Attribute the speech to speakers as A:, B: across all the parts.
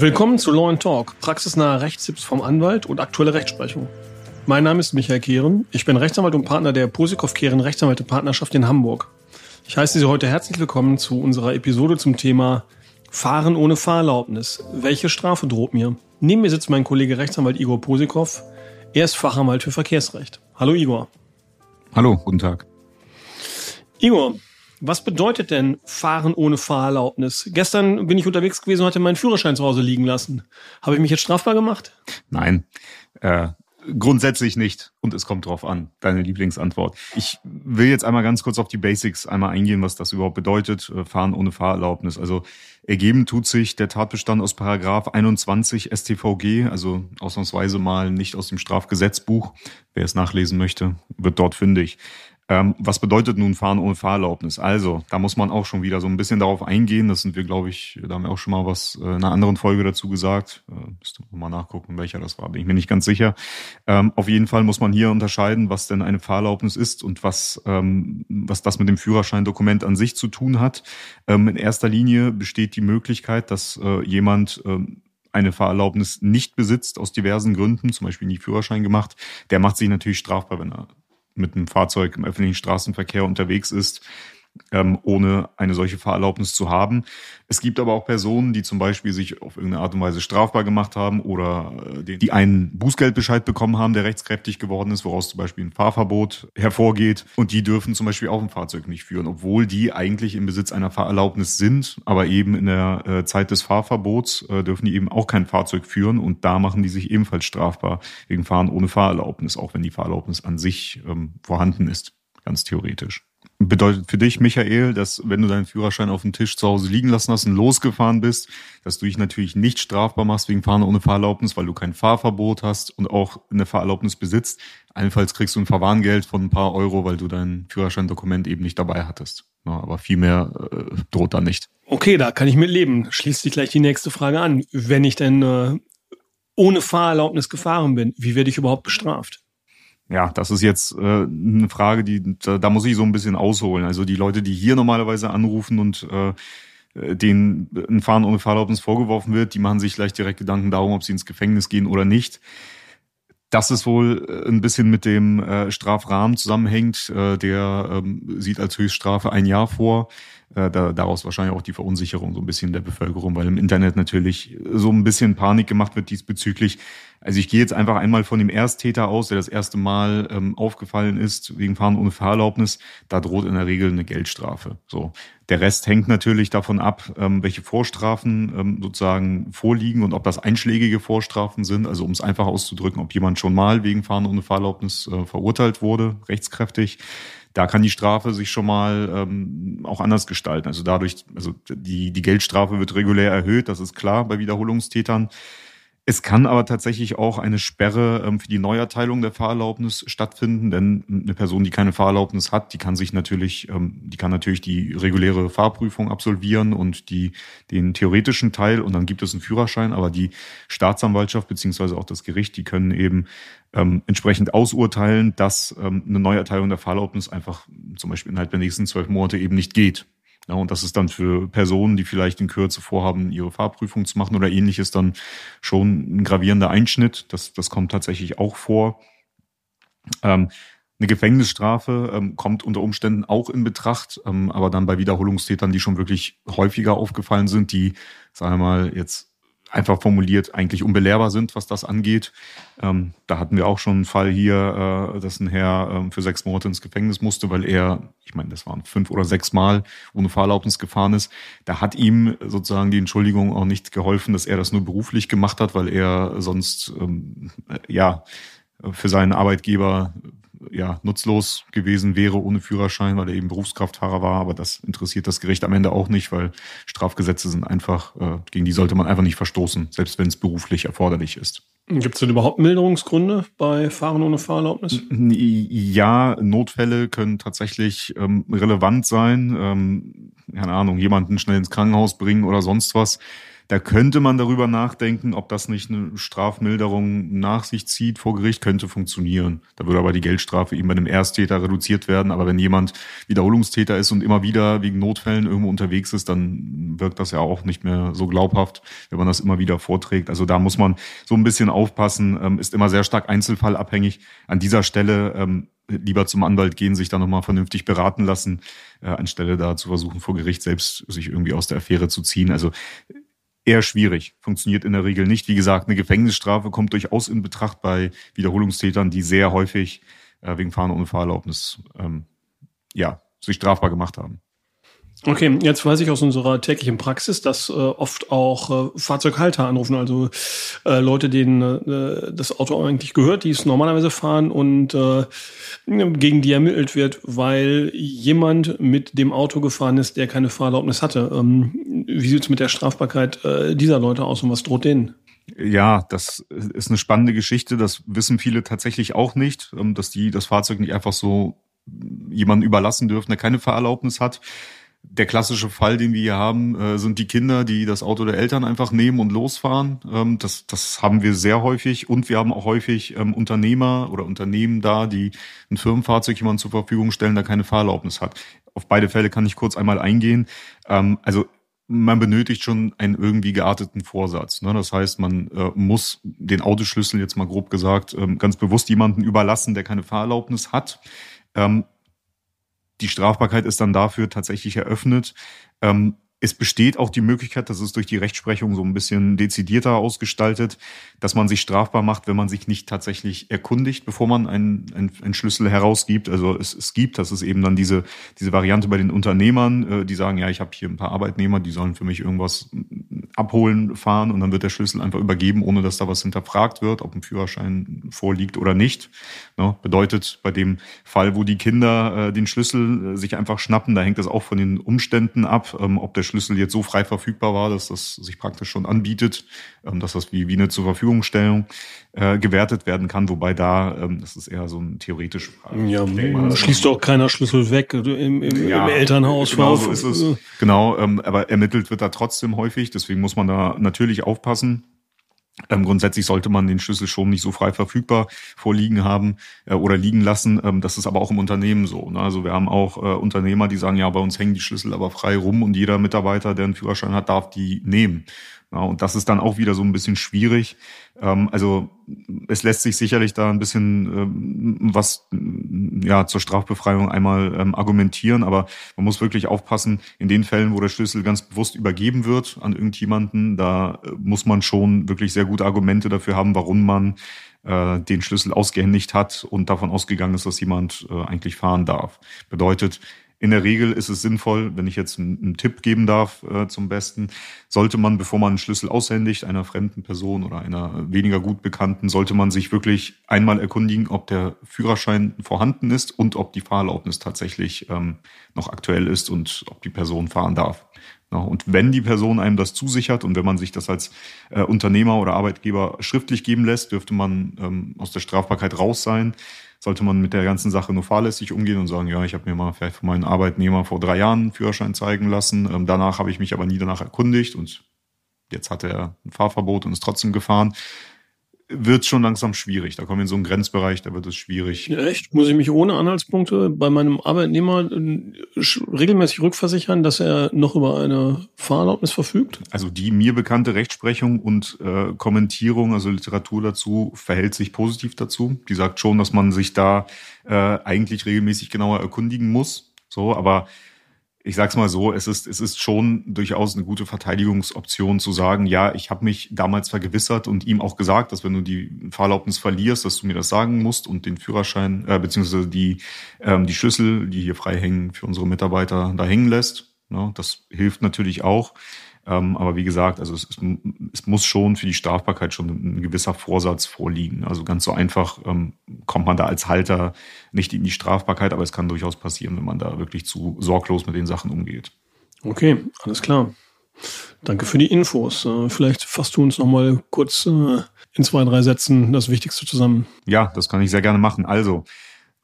A: Willkommen zu Law Talk, praxisnahe Rechtstipps vom Anwalt und aktuelle Rechtsprechung. Mein Name ist Michael Kehren. Ich bin Rechtsanwalt und Partner der Posikow Kehren Rechtsanwälte Partnerschaft in Hamburg. Ich heiße Sie heute herzlich willkommen zu unserer Episode zum Thema Fahren ohne Fahrerlaubnis. Welche Strafe droht mir? Neben mir sitzt mein Kollege Rechtsanwalt Igor Posikow. Er ist Fachanwalt für Verkehrsrecht. Hallo Igor.
B: Hallo, guten Tag.
A: Igor, was bedeutet denn Fahren ohne Fahrerlaubnis? Gestern bin ich unterwegs gewesen und hatte meinen Führerschein zu Hause liegen lassen. Habe ich mich jetzt strafbar gemacht?
B: Nein. Äh, grundsätzlich nicht. Und es kommt drauf an. Deine Lieblingsantwort. Ich will jetzt einmal ganz kurz auf die Basics einmal eingehen, was das überhaupt bedeutet. Äh, Fahren ohne Fahrerlaubnis. Also ergeben tut sich der Tatbestand aus Paragraph 21 StVG, also ausnahmsweise mal nicht aus dem Strafgesetzbuch. Wer es nachlesen möchte, wird dort fündig. Ähm, was bedeutet nun Fahren ohne Fahrerlaubnis? Also, da muss man auch schon wieder so ein bisschen darauf eingehen. Das sind wir, glaube ich, da haben wir auch schon mal was äh, in einer anderen Folge dazu gesagt. Äh, müsste mal nachgucken, welcher das war, bin ich mir nicht ganz sicher. Ähm, auf jeden Fall muss man hier unterscheiden, was denn eine Fahrerlaubnis ist und was, ähm, was das mit dem Führerscheindokument an sich zu tun hat. Ähm, in erster Linie besteht die Möglichkeit, dass äh, jemand ähm, eine Fahrerlaubnis nicht besitzt aus diversen Gründen, zum Beispiel nie Führerschein gemacht, der macht sich natürlich strafbar, wenn er mit einem Fahrzeug im öffentlichen Straßenverkehr unterwegs ist, ähm, ohne eine solche Fahrerlaubnis zu haben. Es gibt aber auch Personen, die zum Beispiel sich auf irgendeine Art und Weise strafbar gemacht haben oder äh, die einen Bußgeldbescheid bekommen haben, der rechtskräftig geworden ist, woraus zum Beispiel ein Fahrverbot hervorgeht. Und die dürfen zum Beispiel auch ein Fahrzeug nicht führen, obwohl die eigentlich im Besitz einer Fahrerlaubnis sind, aber eben in der äh, Zeit des Fahrverbots äh, dürfen die eben auch kein Fahrzeug führen und da machen die sich ebenfalls strafbar wegen Fahren ohne Fahrerlaubnis, auch wenn die Fahrerlaubnis an sich ähm, vorhanden ist, ganz theoretisch. Bedeutet für dich, Michael, dass wenn du deinen Führerschein auf dem Tisch zu Hause liegen lassen hast und losgefahren bist, dass du dich natürlich nicht strafbar machst wegen Fahren ohne Fahrerlaubnis, weil du kein Fahrverbot hast und auch eine Fahrerlaubnis besitzt. Allenfalls kriegst du ein Verwarngeld von ein paar Euro, weil du dein Führerscheindokument eben nicht dabei hattest. Ja, aber viel mehr äh, droht da nicht.
A: Okay, da kann ich mit leben. Schließt sich gleich die nächste Frage an. Wenn ich denn äh, ohne Fahrerlaubnis gefahren bin, wie werde ich überhaupt bestraft?
B: Ja, das ist jetzt äh, eine Frage, die da, da muss ich so ein bisschen ausholen. Also die Leute, die hier normalerweise anrufen und äh, denen ein Fahren ohne Fahrerlaubnis vorgeworfen wird, die machen sich gleich direkt Gedanken darum, ob sie ins Gefängnis gehen oder nicht. Das ist wohl äh, ein bisschen mit dem äh, Strafrahmen zusammenhängt. Äh, der ähm, sieht als Höchststrafe ein Jahr vor. Äh, da, daraus wahrscheinlich auch die Verunsicherung so ein bisschen der Bevölkerung, weil im Internet natürlich so ein bisschen Panik gemacht wird diesbezüglich. Also ich gehe jetzt einfach einmal von dem Ersttäter aus, der das erste Mal ähm, aufgefallen ist wegen Fahren ohne Fahrerlaubnis. Da droht in der Regel eine Geldstrafe. So, der Rest hängt natürlich davon ab, ähm, welche Vorstrafen ähm, sozusagen vorliegen und ob das einschlägige Vorstrafen sind. Also um es einfach auszudrücken, ob jemand schon mal wegen Fahren ohne Fahrerlaubnis äh, verurteilt wurde, rechtskräftig da kann die Strafe sich schon mal ähm, auch anders gestalten. Also dadurch, also die, die Geldstrafe wird regulär erhöht, das ist klar bei Wiederholungstätern. Es kann aber tatsächlich auch eine Sperre ähm, für die Neuerteilung der Fahrerlaubnis stattfinden, denn eine Person, die keine Fahrerlaubnis hat, die kann sich natürlich, ähm, die kann natürlich die reguläre Fahrprüfung absolvieren und die den theoretischen Teil und dann gibt es einen Führerschein, aber die Staatsanwaltschaft beziehungsweise auch das Gericht, die können eben ähm, entsprechend ausurteilen, dass ähm, eine Neuerteilung der Fahrerlaubnis einfach zum Beispiel innerhalb der nächsten zwölf Monate eben nicht geht. Ja, und das ist dann für Personen, die vielleicht in Kürze vorhaben, ihre Fahrprüfung zu machen oder ähnliches, dann schon ein gravierender Einschnitt. Das, das kommt tatsächlich auch vor. Ähm, eine Gefängnisstrafe ähm, kommt unter Umständen auch in Betracht, ähm, aber dann bei Wiederholungstätern, die schon wirklich häufiger aufgefallen sind, die, sagen wir mal, jetzt einfach formuliert eigentlich unbelehrbar sind, was das angeht. Ähm, da hatten wir auch schon einen Fall hier, äh, dass ein Herr ähm, für sechs Monate ins Gefängnis musste, weil er, ich meine, das waren fünf oder sechs Mal ohne Fahrerlaubnis gefahren ist. Da hat ihm sozusagen die Entschuldigung auch nicht geholfen, dass er das nur beruflich gemacht hat, weil er sonst ähm, äh, ja für seinen Arbeitgeber ja, nutzlos gewesen wäre ohne Führerschein, weil er eben Berufskraftfahrer war. Aber das interessiert das Gericht am Ende auch nicht, weil Strafgesetze sind einfach, äh, gegen die sollte man einfach nicht verstoßen, selbst wenn es beruflich erforderlich ist.
A: Gibt es denn überhaupt Milderungsgründe bei Fahren ohne Fahrerlaubnis?
B: Ja, Notfälle können tatsächlich ähm, relevant sein. Ähm, keine Ahnung, jemanden schnell ins Krankenhaus bringen oder sonst was Da könnte man darüber nachdenken, ob das nicht eine Strafmilderung nach sich zieht vor Gericht, könnte funktionieren. Da würde aber die Geldstrafe eben bei einem Ersttäter reduziert werden. Aber wenn jemand Wiederholungstäter ist und immer wieder wegen Notfällen irgendwo unterwegs ist, dann wirkt das ja auch nicht mehr so glaubhaft, wenn man das immer wieder vorträgt. Also da muss man so ein bisschen aufpassen, ähm, ist immer sehr stark einzelfallabhängig. An dieser Stelle ähm, lieber zum Anwalt gehen, sich da nochmal vernünftig beraten lassen, äh, anstelle da zu versuchen, vor Gericht selbst sich irgendwie aus der Affäre zu ziehen. Also eher schwierig, funktioniert in der Regel nicht. Wie gesagt, eine Gefängnisstrafe kommt durchaus in Betracht bei Wiederholungstätern, die sehr häufig äh, wegen Fahren ohne Fahrerlaubnis ähm, ja, sich strafbar gemacht haben.
A: Okay, jetzt weiß ich aus unserer täglichen Praxis, dass äh, oft auch äh, Fahrzeughalter anrufen, also äh, Leute, denen äh, das Auto eigentlich gehört, die es normalerweise fahren und äh, gegen die ermittelt wird, weil jemand mit dem Auto gefahren ist, der keine Fahrerlaubnis hatte. Ähm, wie sieht es mit der Strafbarkeit äh, dieser Leute aus und was droht denen?
B: Ja, das ist eine spannende Geschichte. Das wissen viele tatsächlich auch nicht, ähm, dass die das Fahrzeug nicht einfach so jemanden überlassen dürfen, der keine Fahrerlaubnis hat der klassische Fall, den wir hier haben, äh, sind die Kinder, die das Auto der Eltern einfach nehmen und losfahren. Ähm, das, das haben wir sehr häufig. Und wir haben auch häufig ähm, Unternehmer oder Unternehmen da, die ein Firmenfahrzeug jemandem zur Verfügung stellen, der keine Fahrerlaubnis hat. Auf beide Fälle kann ich kurz einmal eingehen. Ähm, also man benötigt schon einen irgendwie gearteten Vorsatz. Ne? Das heißt, man äh, muss den Autoschlüssel jetzt mal grob gesagt ähm, ganz bewusst jemanden überlassen, der keine Fahrerlaubnis hat. Ähm, die Strafbarkeit ist dann dafür tatsächlich eröffnet. Ähm, es besteht auch die Möglichkeit, das ist durch die Rechtsprechung so ein bisschen dezidierter ausgestaltet, dass man sich strafbar macht, wenn man sich nicht tatsächlich erkundigt, bevor man einen, einen, einen Schlüssel herausgibt. Also es, es gibt, das ist eben dann diese, diese Variante bei den Unternehmern, äh, die sagen, ja, ich habe hier ein paar Arbeitnehmer, die sollen für mich irgendwas abholen, fahren und dann wird der Schlüssel einfach übergeben, ohne dass da was hinterfragt wird, ob ein Führerschein vorliegt oder nicht. Ne? Bedeutet, bei dem Fall, wo die Kinder äh, den Schlüssel äh, sich einfach schnappen, da hängt das auch von den Umständen ab, ähm, ob der Schlüssel jetzt so frei verfügbar war, dass das sich praktisch schon anbietet, ähm, dass das wie, wie eine zur Verfügungstellung äh, gewertet werden kann, wobei da, ähm, das ist eher so ein theoretische
A: Frage. Ja, mal, schließt doch keiner Schlüssel weg im, im, ja, im Elternhaus.
B: Genau so ist es. Genau, ähm, aber ermittelt wird da trotzdem häufig, deswegen muss man da natürlich aufpassen. Ähm, grundsätzlich sollte man den Schlüssel schon nicht so frei verfügbar vorliegen haben äh, oder liegen lassen. Ähm, das ist aber auch im Unternehmen so. Ne? Also wir haben auch äh, Unternehmer, die sagen, ja, bei uns hängen die Schlüssel aber frei rum und jeder Mitarbeiter, der einen Führerschein hat, darf die nehmen. Ja, und das ist dann auch wieder so ein bisschen schwierig. Ähm, also es lässt sich sicherlich da ein bisschen ähm, was ja zur Strafbefreiung einmal ähm, argumentieren, aber man muss wirklich aufpassen, in den Fällen, wo der Schlüssel ganz bewusst übergeben wird an irgendjemanden, da äh, muss man schon wirklich sehr gute Argumente dafür haben, warum man äh, den Schlüssel ausgehändigt hat und davon ausgegangen ist, dass jemand äh, eigentlich fahren darf. Bedeutet, in der Regel ist es sinnvoll, wenn ich jetzt einen, Tipp geben darf äh, zum Besten, sollte man, bevor man einen Schlüssel aushändigt, einer fremden Person oder einer weniger gut bekannten, sollte man sich wirklich einmal erkundigen, ob der Führerschein vorhanden ist und ob die Fahrerlaubnis tatsächlich ähm, noch aktuell ist und ob die Person fahren darf. Ja, und wenn die Person einem das zusichert und wenn man sich das als äh, Unternehmer oder Arbeitgeber schriftlich geben lässt, dürfte man ähm, aus der Strafbarkeit raus sein sollte man mit der ganzen Sache nur fahrlässig umgehen und sagen, ja, ich habe mir mal vielleicht von meinen Arbeitnehmer vor drei Jahren einen Führerschein zeigen lassen. Ähm, danach habe ich mich aber nie danach erkundigt und jetzt hat er ein Fahrverbot und ist trotzdem gefahren wird schon langsam schwierig. Da kommen wir in so einen Grenzbereich, da wird es schwierig.
A: Ja, echt? Muss ich mich ohne Anhaltspunkte bei meinem Arbeitnehmer äh, regelmäßig rückversichern, dass er noch über eine Fahrerlaubnis verfügt?
B: Also die mir bekannte Rechtsprechung und äh, Kommentierung, also Literatur dazu, verhält sich positiv dazu. Die sagt schon, dass man sich da äh, eigentlich regelmäßig genauer erkundigen muss. So, aber ich sag's mal so, es ist, es ist schon durchaus eine gute Verteidigungsoption zu sagen, ja, ich habe mich damals vergewissert und ihm auch gesagt, dass wenn du die Fahrerlaubnis verlierst, dass du mir das sagen musst und den Führerschein, äh, beziehungsweise die, ähm, die Schlüssel, die hier frei hängen, für unsere Mitarbeiter da hängen lässt. Ne? Das hilft natürlich auch. Ähm, aber wie gesagt, also es, es, muss schon für die Strafbarkeit schon ein gewisser Vorsatz vorliegen. Also ganz so einfach ähm, kommt man da als Halter nicht in die Strafbarkeit, aber es kann durchaus passieren, wenn man da wirklich zu sorglos mit den Sachen umgeht.
A: Okay, alles klar. Danke für die Infos. Äh, vielleicht fasst du uns noch mal kurz äh, in zwei, drei Sätzen das Wichtigste zusammen.
B: Ja, das kann ich sehr gerne machen. Also,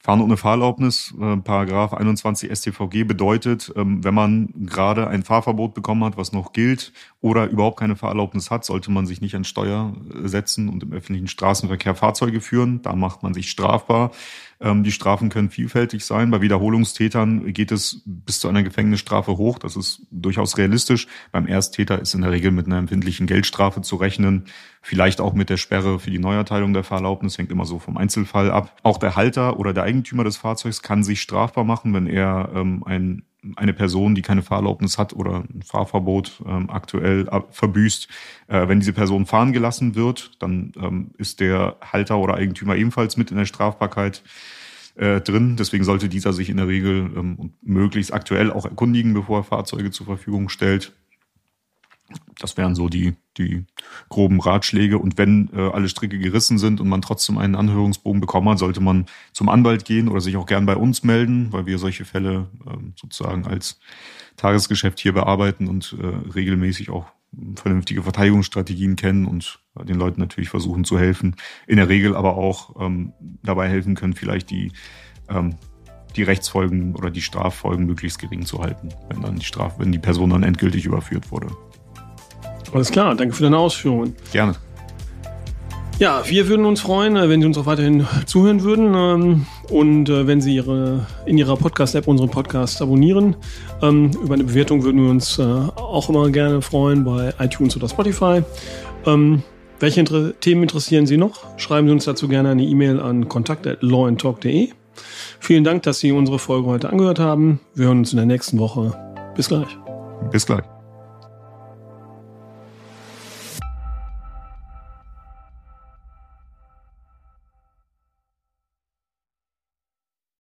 B: Fahren ohne Fahrerlaubnis, äh, Paragraph 21 StVG bedeutet, ähm, wenn man gerade ein Fahrverbot bekommen hat, was noch gilt, oder überhaupt keine Fahrerlaubnis hat, sollte man sich nicht an Steuer äh, setzen und im öffentlichen Straßenverkehr Fahrzeuge führen. Da macht man sich strafbar. Ähm, die Strafen können vielfältig sein. Bei Wiederholungstätern geht es bis zu einer Gefängnisstrafe hoch. Das ist durchaus realistisch. Beim Ersttäter ist in der Regel mit einer empfindlichen Geldstrafe zu rechnen. Vielleicht auch mit der Sperre für die Neuerteilung der Fahrerlaubnis. Hängt immer so vom Einzelfall ab. Auch der Halter oder der Eigentümer des Fahrzeugs kann sich strafbar machen, wenn er ähm, ein eine Person, die keine Fahrerlaubnis hat oder ein Fahrverbot ähm, aktuell verbüßt, äh, wenn diese Person fahren gelassen wird, dann ähm, ist der Halter oder Eigentümer ebenfalls mit in der Strafbarkeit äh, drin. Deswegen sollte dieser sich in der Regel ähm, möglichst aktuell auch erkundigen, bevor er Fahrzeuge zur Verfügung stellt. Das wären so die, die groben Ratschläge. Und wenn äh, alle Stricke gerissen sind und man trotzdem einen Anhörungsbogen bekommen hat, sollte man zum Anwalt gehen oder sich auch gern bei uns melden, weil wir solche Fälle äh, sozusagen als Tagesgeschäft hier bearbeiten und äh, regelmäßig auch vernünftige Verteidigungsstrategien kennen und den Leuten natürlich versuchen zu helfen. In der Regel aber auch ähm, dabei helfen können, vielleicht die ähm, die Rechtsfolgen oder die Straffolgen möglichst gering zu halten, wenn dann die Straf, wenn die Person dann endgültig überführt wurde.
A: Alles klar, danke für deine Ausführungen.
B: Gerne.
A: Ja, wir würden uns freuen, äh, wenn Sie uns auch weiterhin zuhören würden ähm, und äh, wenn Sie Ihre, in Ihrer Podcast-App unseren Podcast abonnieren. Ähm, über eine Bewertung würden wir uns äh, auch immer gerne freuen bei iTunes oder Spotify. Ähm, welche Themen interessieren Sie noch? Schreiben Sie uns dazu gerne eine E-Mail an kontakt.lawandtalk.de. Vielen Dank, dass Sie unsere Folge heute angehört haben. Wir hören uns in der nächsten Woche. Bis gleich.
B: Bis gleich.